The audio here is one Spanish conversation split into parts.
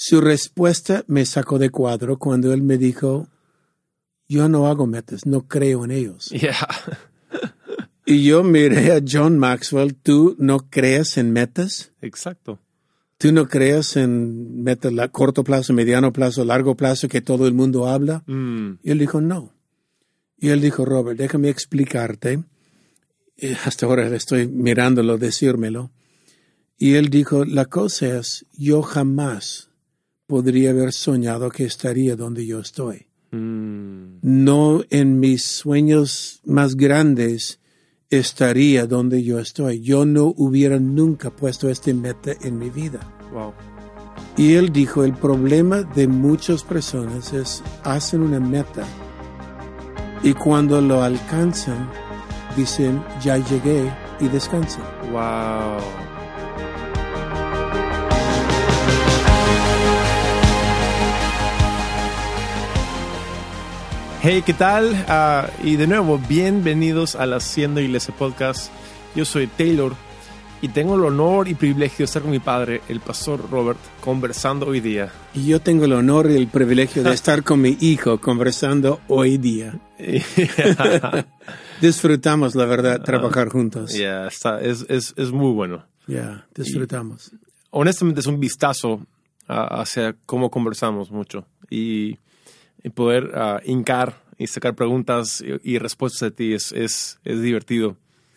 Su respuesta me sacó de cuadro cuando él me dijo, yo no hago metas, no creo en ellos. Yeah. Y yo miré a John Maxwell, ¿tú no crees en metas? Exacto. ¿Tú no crees en metas a corto plazo, mediano plazo, largo plazo que todo el mundo habla? Mm. Y él dijo, no. Y él dijo, Robert, déjame explicarte. Y hasta ahora estoy mirándolo, decírmelo. Y él dijo, la cosa es, yo jamás podría haber soñado que estaría donde yo estoy. Mm. No en mis sueños más grandes estaría donde yo estoy. Yo no hubiera nunca puesto este meta en mi vida. Wow. Y él dijo, el problema de muchas personas es hacen una meta y cuando lo alcanzan, dicen, ya llegué y descansan. Wow. Hey, ¿qué tal? Ah, y de nuevo, bienvenidos al Haciendo Iglesia Podcast. Yo soy Taylor y tengo el honor y privilegio de estar con mi padre, el pastor Robert, conversando hoy día. Y yo tengo el honor y el privilegio de estar con mi hijo conversando hoy día. Disfrutamos, la verdad, trabajar juntos. Ya, Yeah, está, es, es, es muy bueno. disfrutamos. honestamente es un vistazo hacia cómo conversamos mucho y, y poder ah, hincar y sacar preguntas y, y respuestas de ti es, es, es divertido.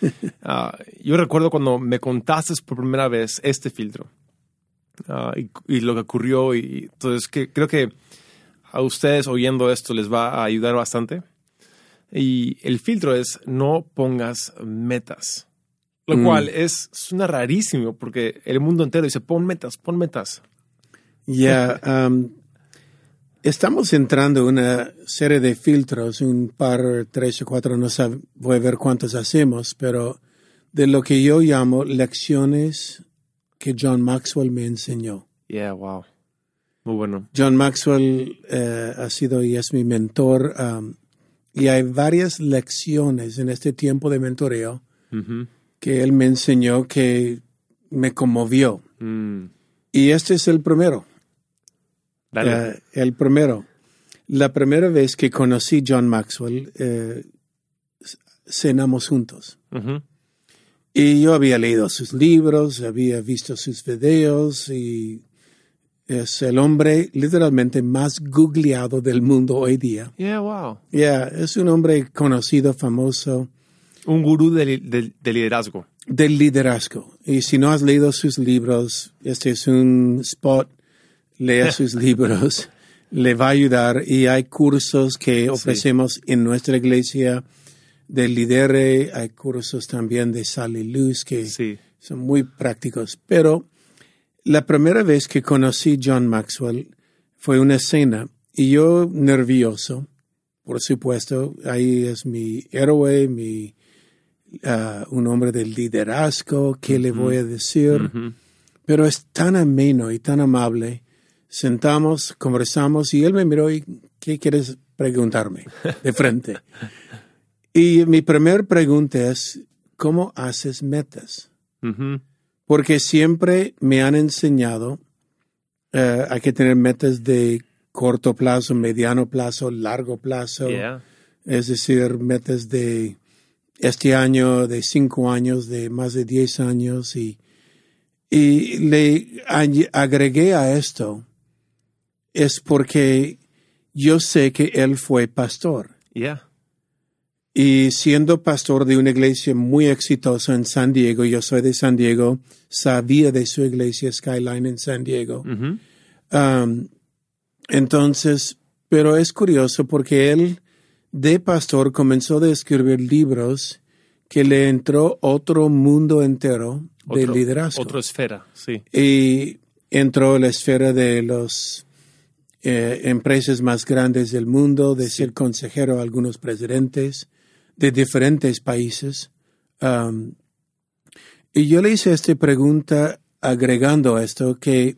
Ah, yo recuerdo cuando me contaste por primera vez este filtro ah, y, y lo que ocurrió y entonces que, creo que a ustedes oyendo esto les va a ayudar bastante. Y el filtro es no pongas metas. Lo Mm. cual es, suena rarísimo porque el mundo entero dice pon metas, pon metas. Ya, um, estamos entrando en una serie de filtros, un par, tres o cuatro, no sé, voy a ver cuántos hacemos, pero de lo que yo llamo lecciones que John Maxwell me enseñó. Yeah, wow. Muy bueno. John Maxwell eh, ha sido y es mi mentor, um, y hay varias lecciones en este tiempo de mentoreo que él me enseñó que me conmovió. Mm. Y este es el primero. Dale. Eh, el primero. La primera vez que conocí John Maxwell, eh, cenamos juntos. Ujú. Y yo había leído sus libros, había visto sus videos y es el hombre literalmente más googleado del mundo hoy día. Yeah, wow. Ya, es un hombre conocido, famoso, Un gurú de, de- de liderazgo. del liderazgo. Y si no has leído sus libros, este es un spot, lea sus libros, le va a ayudar. Y hay cursos que ofrecemos en nuestra iglesia de lidere, hay cursos también de sal y luz que Sí. son muy prácticos. Pero la primera vez que conocí John Maxwell fue una cena y yo nervioso, por supuesto, ahí es mi héroe, mi ah, un hombre de liderazgo, ¿qué le voy a decir? Pero es tan ameno y tan amable. Sentamos, conversamos y él me miró y ¿qué quieres preguntarme de frente? y mi primera pregunta es, ¿cómo haces metas? Ujú. Porque siempre me han enseñado, eh, hay que tener metas de corto plazo, mediano plazo, largo plazo. Yeah. Es decir, metas de este año, de cinco años, de más de diez años. Y, y le agregué a esto, es porque yo sé que él fue pastor. Yeah. Y siendo pastor de una iglesia muy exitosa en San Diego, yo soy de San Diego, sabía de su iglesia Skyline en San Diego. Ujú. Um, entonces, pero es curioso porque él de pastor comenzó a escribir libros que le entró otro mundo entero de Otro- liderazgo. Otra esfera, sí. Y entró la esfera de las empresas más grandes del mundo, de ser consejero a algunos presidentes de diferentes países. Um, y yo le hice esta pregunta agregando esto, que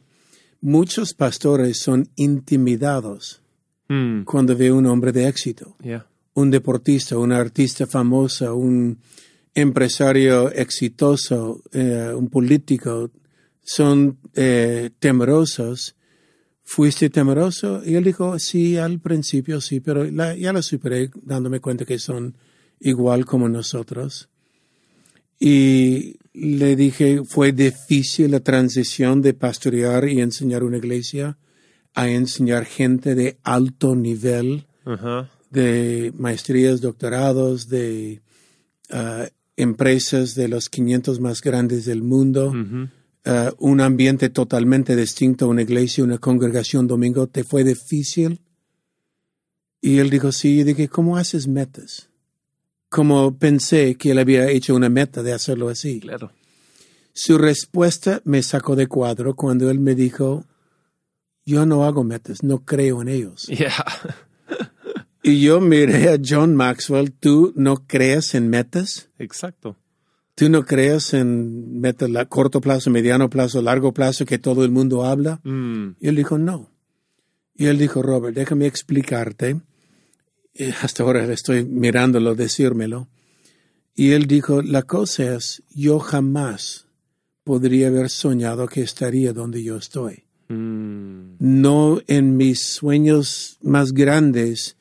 muchos pastores son intimidados Mm. cuando ve un hombre de éxito, Yeah. un deportista, un artista famoso, un empresario exitoso, eh, un político, son eh, temerosos ¿fuiste temeroso? Y él dijo, sí, al principio sí, pero la- ya lo superé dándome cuenta que son igual como nosotros. Y le dije, fue difícil la transición de pastorear y enseñar una iglesia a enseñar gente de alto nivel, de maestrías, doctorados, de ah, empresas de los 500 más grandes del mundo, Ujú. Ah, un ambiente totalmente distinto, una iglesia, una congregación domingo, ¿te fue difícil? Y él dijo, sí, y dije, ¿cómo haces metas? Como pensé que él había hecho una meta de hacerlo así. Claro. Su respuesta me sacó de cuadro cuando él me dijo, yo no hago metas, no creo en ellos. Yeah. Y yo miré a John Maxwell, ¿tú no crees en metas? Exacto. ¿Tú no crees en metas a corto plazo, mediano plazo, largo plazo que todo el mundo habla? Mm. Y él dijo, no. Y él dijo, Robert, déjame explicarte. Y hasta ahora estoy mirándolo, decírmelo. Y él dijo, la cosa es, yo jamás podría haber soñado que estaría donde yo estoy. Mm. No en mis sueños más grandes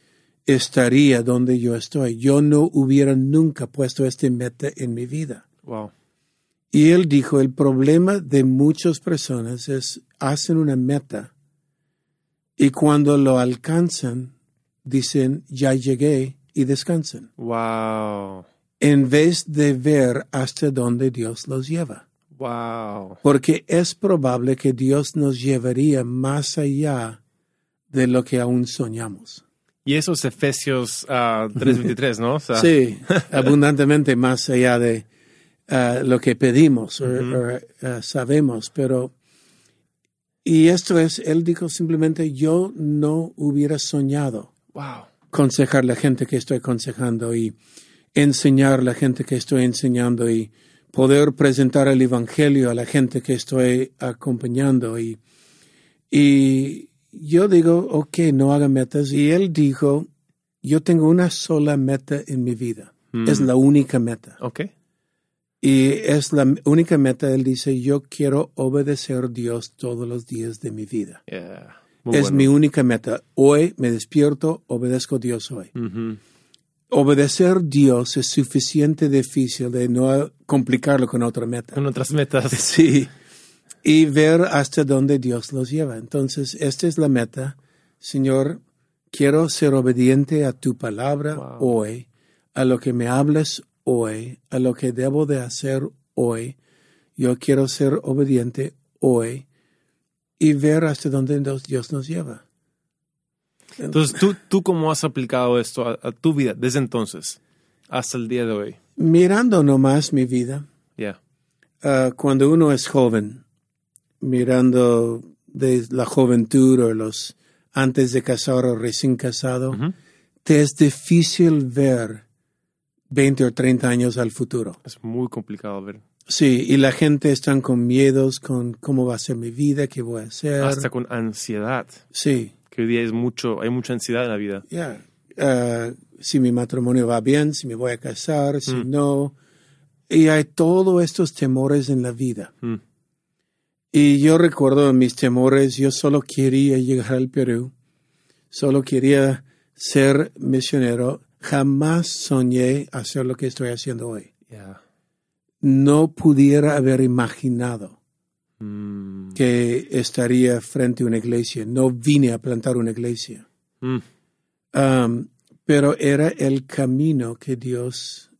estaría donde yo estoy. Yo no hubiera nunca puesto este meta en mi vida. Wow. Y él dijo, el problema de muchas personas es, hacen una meta y cuando lo alcanzan, dicen, ya llegué y descansan, Wow. en vez de ver hasta dónde Dios los lleva. Wow. Porque es probable que Dios nos llevaría más allá de lo que aún soñamos. Y eso es Efesios ah, 3.23, ¿no? O sea, Sí, abundantemente más allá de ah, lo que pedimos o, o, ah, sabemos, pero y esto es, él dijo simplemente, yo no hubiera soñado Wow. aconsejar la gente que estoy aconsejando y enseñar la gente que estoy enseñando y poder presentar el evangelio a la gente que estoy acompañando y y yo digo, ok, no haga metas. Y él dijo, yo tengo una sola meta en mi vida. Mm. Es la única meta. Ok. Y es la única meta, él dice, yo quiero obedecer a Dios todos los días de mi vida. Yeah. Muy es bueno. mi única meta. Hoy me despierto, obedezco a Dios hoy. Ujú. Obedecer a Dios es suficiente difícil de no complicarlo con otra meta. Con otras metas. Sí. Y ver hasta dónde Dios los lleva. Entonces, esta es la meta. Señor, quiero ser obediente a tu palabra Wow. hoy, a lo que me hables hoy, a lo que debo de hacer hoy. Yo quiero ser obediente hoy y ver hasta dónde Dios- nos lleva. Entonces, ¿tú, ¿tú cómo has aplicado esto a, a tu vida desde entonces hasta el día de hoy? Mirando nomás mi vida, Yeah. Ah, cuando uno es joven, mirando de la juventud o los antes de casar o recién casado, Ujú. te es difícil ver 20 o 30 años al futuro. Es muy complicado ver. Sí, y la gente están con miedos, con cómo va a ser mi vida, qué voy a hacer. Hasta con ansiedad. Sí, Que hoy día es mucho, hay mucha ansiedad en la vida. ya. Ah, si mi matrimonio va bien, si me voy a casar, si Mm. no. Y hay todos estos temores en la vida. Mm. Y yo recuerdo mis temores, yo solo quería llegar al Perú, solo quería ser misionero, jamás soñé hacer lo que estoy haciendo hoy. Yeah. No pudiera haber imaginado Mm. que estaría frente a una iglesia, no vine a plantar una iglesia, Mm. Um, pero era el camino que Dios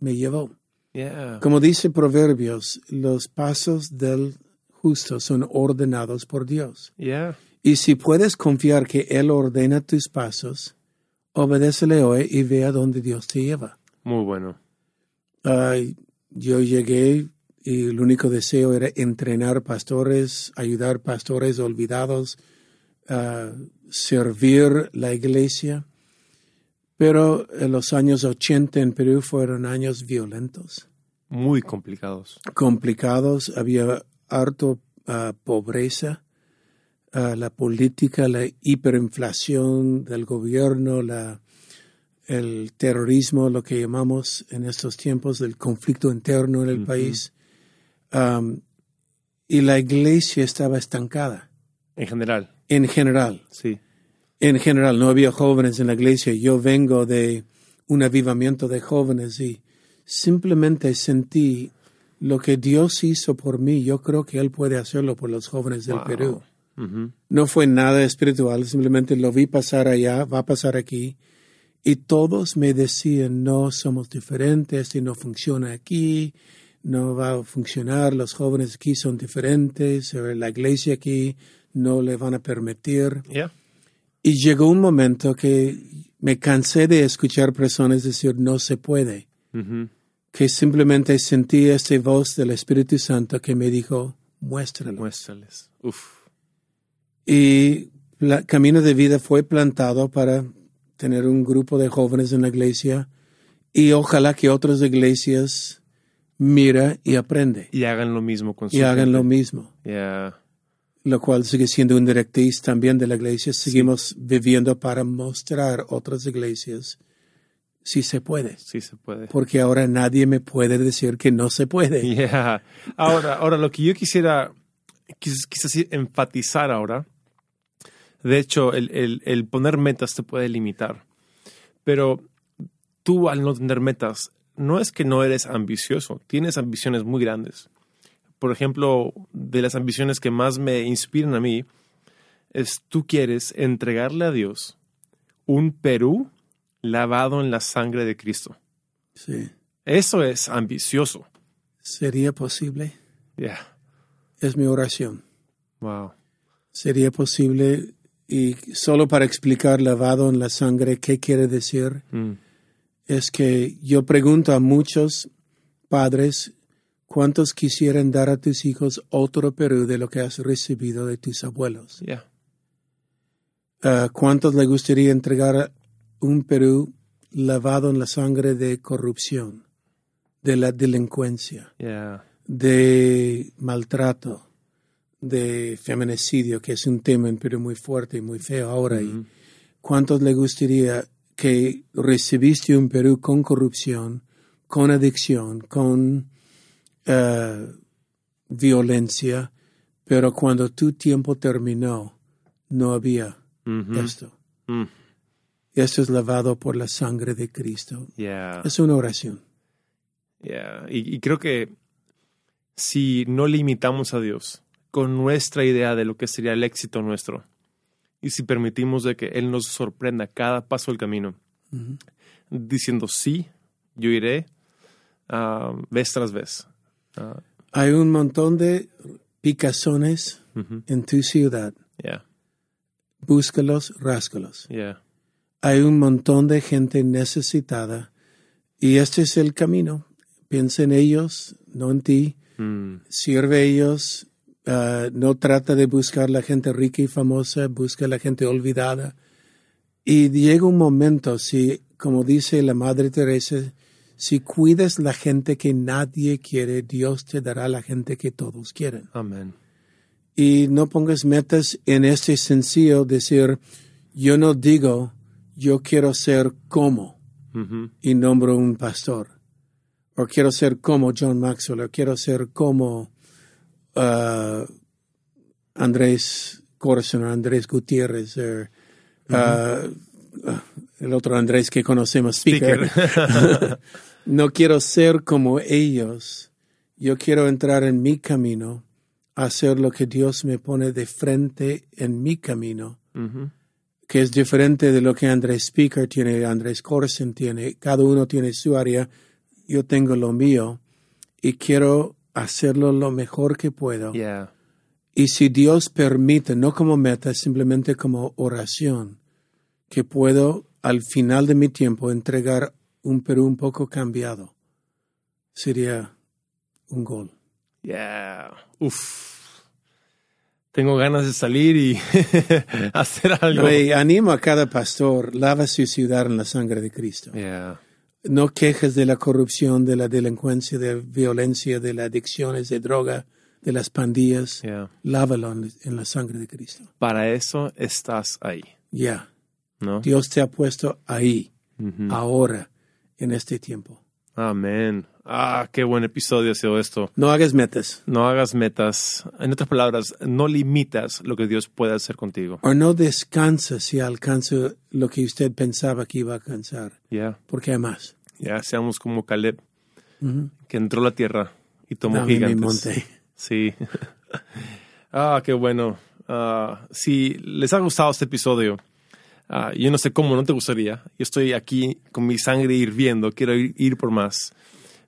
me llevó. Yeah. Como dice Proverbios, los pasos del justo son ordenados por Dios. Yeah. Y si puedes confiar que Él ordena tus pasos, obedécele hoy y ve a dónde Dios te lleva. Muy bueno. Ay, yo llegué y el único deseo era entrenar pastores, ayudar pastores olvidados, ah, servir la iglesia. Pero en los años 80 en Perú fueron años violentos, Muy complicados. complicados, había harto ah, pobreza, ah, la política, la hiperinflación del gobierno, la, el terrorismo, lo que llamamos en estos tiempos el conflicto interno en el país. Um, y la iglesia estaba estancada. En general, en general. sí. En general, no había jóvenes en la iglesia. Yo vengo de un avivamiento de jóvenes y simplemente sentí lo que Dios hizo por mí. Yo creo que Él puede hacerlo por los jóvenes del Wow. Perú. Ujú. No fue nada espiritual, simplemente lo vi pasar allá, va a pasar aquí. Y todos me decían, no somos diferentes, y no funciona aquí, no va a funcionar, los jóvenes aquí son diferentes, o la iglesia aquí no le van a permitir. Yeah. Y llegó un momento que me cansé de escuchar personas decir, no se puede, Ujú. Que simplemente sentí esta voz del Espíritu Santo que me dijo, muéstralo. Muéstrales. Uf. Y la Camino de Vida fue plantado para tener un grupo de jóvenes en la iglesia y ojalá que otras iglesias mira y aprende Y hagan lo mismo con su y hagan gente. lo mismo, Yeah. lo cual sigue siendo un directriz también de la iglesia. Seguimos viviendo para mostrar otras iglesias si se puede, Sí se puede. porque ahora nadie me puede decir que no se puede. Yeah. Ahora, ahora lo que yo quisiera quis- quizás sí enfatizar ahora, de hecho, el, el- el poner metas te puede limitar, pero tú al no tener metas, no es que no eres ambicioso, tienes ambiciones muy grandes. Por ejemplo, de las ambiciones que más me inspiran a mí, es tú quieres entregarle a Dios un Perú lavado en la sangre de Cristo. Sí. Eso es ambicioso. ¿Sería posible? Yeah. Es mi oración. Wow. sería posible y solo para explicar lavado en la sangre qué quiere decir Mm. es que yo pregunto a muchos padres cuántos quisieran dar a tus hijos otro Perú de lo que has recibido de tus abuelos. Yeah. Ah, ¿Cuántos le gustaría entregar un Perú lavado en la sangre de corrupción, de la delincuencia? Yeah. de maltrato, de feminicidio, que es un tema en Perú muy fuerte y muy feo ahora. y ¿Cuántos le gustaría que recibiste un Perú con corrupción, con adicción, con eh, violencia, pero cuando tu tiempo terminó, no había Mhm. esto? Mm. Esto es lavado por la sangre de Cristo. Yeah. Es una oración. Yeah. Y, y creo que si no limitamos a Dios con nuestra idea de lo que sería el éxito nuestro, y si permitimos de que Él nos sorprenda cada paso del camino, diciendo sí, yo iré ah, vez tras vez. Ah, Hay un montón de picazones ujú. en tu ciudad. Yeah. Búscalos, ráscalos. Yeah. Hay un montón de gente necesitada y este es el camino. Piensa en ellos, no en ti. Mm. Sirve a ellos. ah, no trata de buscar la gente rica y famosa, busca la gente olvidada. Y llega un momento, si, como dice la Madre Teresa, si cuidas la gente que nadie quiere, Dios te dará la gente que todos quieren. Amen. y no pongas metas en este sencillo decir yo no digo yo quiero ser como Ujú. y nombro un pastor. O quiero ser como John Maxwell o quiero ser como ah, Andrés Corson o Andrés Gutiérrez o ah, ah, el otro Andrés que conocemos speaker, no quiero ser como ellos. Yo quiero entrar en mi camino hacer lo que Dios me pone de frente en mi camino, Ujú. Que es diferente de lo que Andrés Speaker tiene, Andrés Corson tiene, cada uno tiene su área, yo tengo lo mío y quiero hacerlo lo mejor que puedo. Yeah. Y si Dios permite, no como meta, simplemente como oración, que puedo al final de mi tiempo entregar un Perú un poco cambiado, sería un gol. Yeah. Uf. Tengo ganas de salir y hacer algo. Animo a cada pastor, lava su ciudad en la sangre de Cristo. Yeah. No quejes de la corrupción, de la delincuencia, de la violencia, de las adicciones, de droga, de las pandillas. Yeah. Lávalo en, la sangre de Cristo. Para eso estás ahí, Ya. ¿no? Dios te ha puesto ahí, ahora, en este tiempo. Amén. Ah, qué buen episodio ha sido esto. No hagas metas. No hagas metas. En otras palabras, no limitas lo que Dios puede hacer contigo. O no descansa si alcanza lo que usted pensaba que iba a alcanzar. Ya, Porque hay más. ya seamos como Caleb, que entró a la tierra y tomó mi gigantes. monte. Sí. ah, qué bueno. Ah, si les ha gustado este episodio, ah, yo no sé cómo, no te gustaría. Yo estoy aquí con mi sangre hirviendo, quiero ir, ir por más.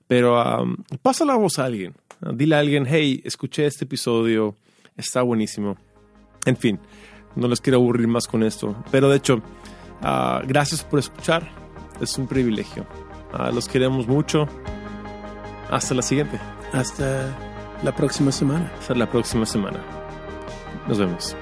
Pero am, pasa la voz a alguien. Dile a alguien, hey, escuché este episodio, está buenísimo. En fin, no les quiero aburrir más con esto. Pero de hecho, ah, gracias por escuchar. Es un privilegio. Ah, los queremos mucho. Hasta la siguiente. Hasta la próxima semana. Hasta la próxima semana. Nos vemos.